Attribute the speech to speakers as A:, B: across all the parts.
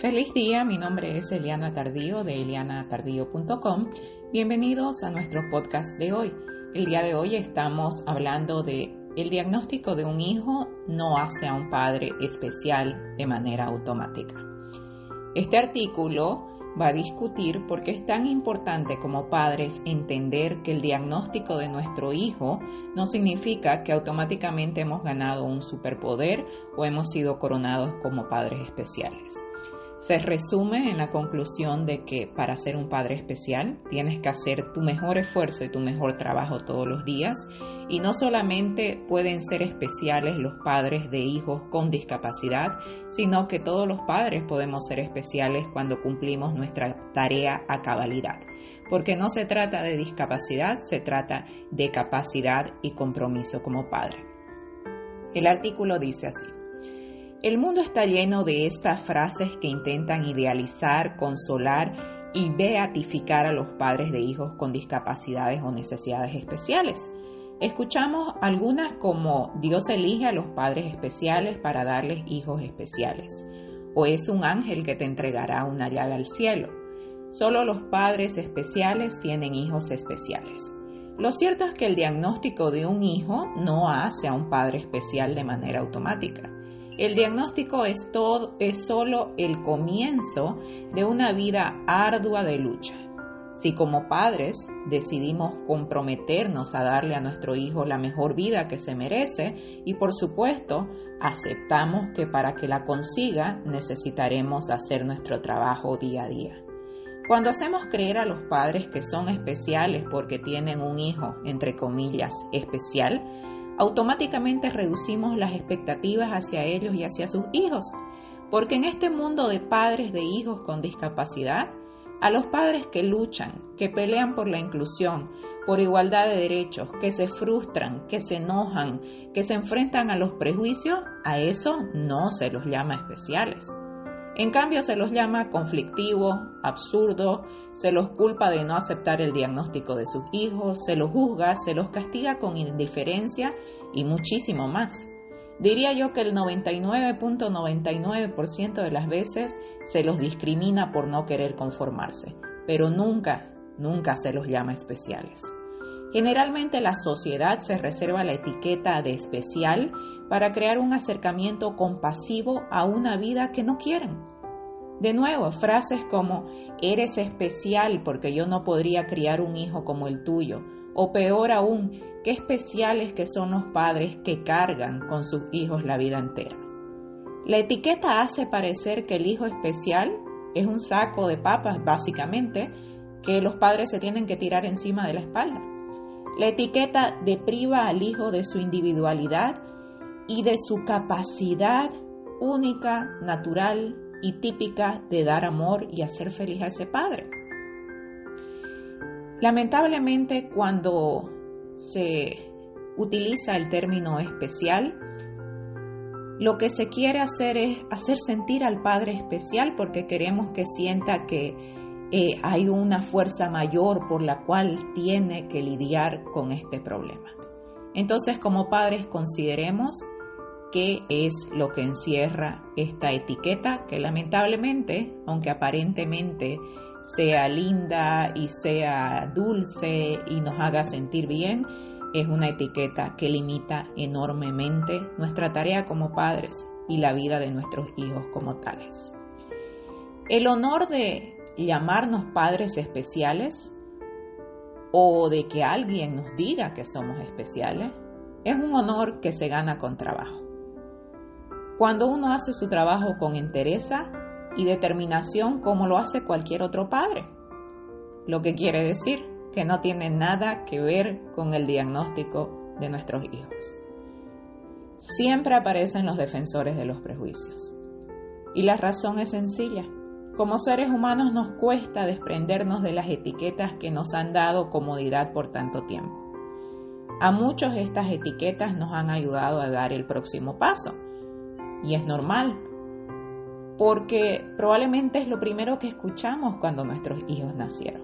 A: Feliz día, mi nombre es Eliana Tardío de elianatardío.com. Bienvenidos a nuestro podcast de hoy. El día de hoy estamos hablando de el diagnóstico de un hijo no hace a un padre especial de manera automática. Este artículo va a discutir por qué es tan importante como padres entender que el diagnóstico de nuestro hijo no significa que automáticamente hemos ganado un superpoder o hemos sido coronados como padres especiales. Se resume en la conclusión de que para ser un padre especial tienes que hacer tu mejor esfuerzo y tu mejor trabajo todos los días y no solamente pueden ser especiales los padres de hijos con discapacidad, sino que todos los padres podemos ser especiales cuando cumplimos nuestra tarea a cabalidad. Porque no se trata de discapacidad, se trata de capacidad y compromiso como padre. El artículo dice así. El mundo está lleno de estas frases que intentan idealizar, consolar y beatificar a los padres de hijos con discapacidades o necesidades especiales. Escuchamos algunas como Dios elige a los padres especiales para darles hijos especiales, o es un ángel que te entregará una llave al cielo. Solo los padres especiales tienen hijos especiales. Lo cierto es que el diagnóstico de un hijo no hace a un padre especial de manera automática. El diagnóstico es, todo, es solo el comienzo de una vida ardua de lucha. Si como padres decidimos comprometernos a darle a nuestro hijo la mejor vida que se merece y por supuesto aceptamos que para que la consiga necesitaremos hacer nuestro trabajo día a día. Cuando hacemos creer a los padres que son especiales porque tienen un hijo, entre comillas, especial, automáticamente reducimos las expectativas hacia ellos y hacia sus hijos. Porque en este mundo de padres de hijos con discapacidad, a los padres que luchan, que pelean por la inclusión, por igualdad de derechos, que se frustran, que se enojan, que se enfrentan a los prejuicios, a eso no se los llama especiales. En cambio, se los llama conflictivo, absurdo, se los culpa de no aceptar el diagnóstico de sus hijos, se los juzga, se los castiga con indiferencia y muchísimo más. Diría yo que el 99.99% de las veces se los discrimina por no querer conformarse, pero nunca, nunca se los llama especiales. Generalmente la sociedad se reserva la etiqueta de especial para crear un acercamiento compasivo a una vida que no quieren. De nuevo, frases como eres especial porque yo no podría criar un hijo como el tuyo, o peor aún, qué especiales que son los padres que cargan con sus hijos la vida entera. La etiqueta hace parecer que el hijo especial es un saco de papas, básicamente, que los padres se tienen que tirar encima de la espalda. La etiqueta depriva al hijo de su individualidad y de su capacidad única, natural y típica de dar amor y hacer feliz a ese padre. Lamentablemente cuando se utiliza el término especial, lo que se quiere hacer es hacer sentir al padre especial porque queremos que sienta que eh, hay una fuerza mayor por la cual tiene que lidiar con este problema. Entonces, como padres, consideremos qué es lo que encierra esta etiqueta que lamentablemente, aunque aparentemente sea linda y sea dulce y nos haga sentir bien, es una etiqueta que limita enormemente nuestra tarea como padres y la vida de nuestros hijos como tales. El honor de llamarnos padres especiales o de que alguien nos diga que somos especiales es un honor que se gana con trabajo. Cuando uno hace su trabajo con entereza y determinación como lo hace cualquier otro padre. Lo que quiere decir que no tiene nada que ver con el diagnóstico de nuestros hijos. Siempre aparecen los defensores de los prejuicios. Y la razón es sencilla. Como seres humanos nos cuesta desprendernos de las etiquetas que nos han dado comodidad por tanto tiempo. A muchos estas etiquetas nos han ayudado a dar el próximo paso, y es normal, porque probablemente es lo primero que escuchamos cuando nuestros hijos nacieron.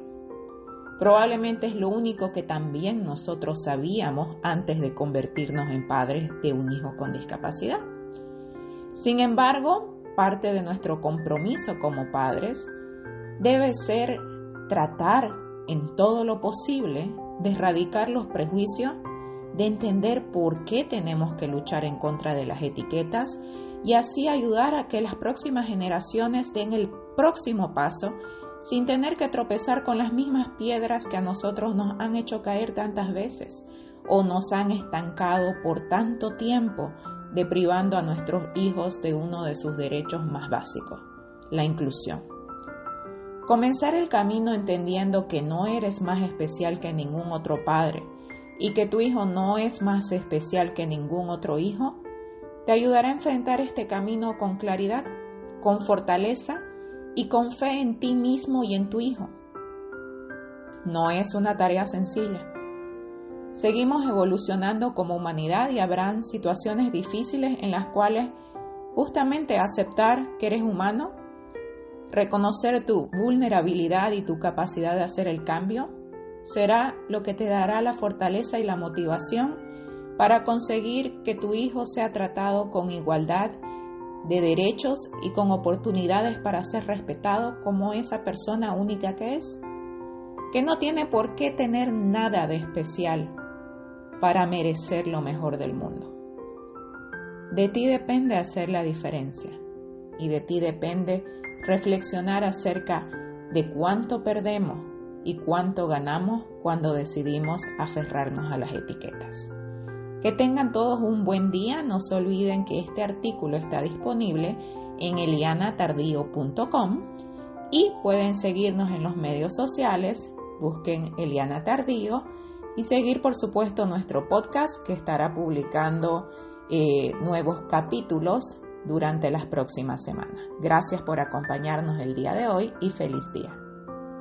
A: Probablemente es lo único que también nosotros sabíamos antes de convertirnos en padres de un hijo con discapacidad. Sin embargo, parte de nuestro compromiso como padres debe ser tratar en todo lo posible de erradicar los prejuicios, de entender por qué tenemos que luchar en contra de las etiquetas y así ayudar a que las próximas generaciones den el próximo paso sin tener que tropezar con las mismas piedras que a nosotros nos han hecho caer tantas veces o nos han estancado por tanto tiempo, deprivando a nuestros hijos de uno de sus derechos más básicos, la inclusión. Comenzar el camino entendiendo que no eres más especial que ningún otro padre y que tu hijo no es más especial que ningún otro hijo, te ayudará a enfrentar este camino con claridad, con fortaleza y con fe en ti mismo y en tu hijo. No es una tarea sencilla. Seguimos evolucionando como humanidad y habrán situaciones difíciles en las cuales justamente aceptar que eres humano, reconocer tu vulnerabilidad y tu capacidad de hacer el cambio, será lo que te dará la fortaleza y la motivación para conseguir que tu hijo sea tratado con igualdad de derechos y con oportunidades para ser respetado como esa persona única que es, que no tiene por qué tener nada de especial para merecer lo mejor del mundo. De ti depende hacer la diferencia y de ti depende reflexionar acerca de cuánto perdemos y cuánto ganamos cuando decidimos aferrarnos a las etiquetas. Que tengan todos un buen día. No se olviden que este artículo está disponible en elianatardío.com y pueden seguirnos en los medios sociales. Busquen Eliana Tardío y seguir, por supuesto, nuestro podcast que estará publicando eh, nuevos capítulos durante las próximas semanas. Gracias por acompañarnos el día de hoy y feliz día.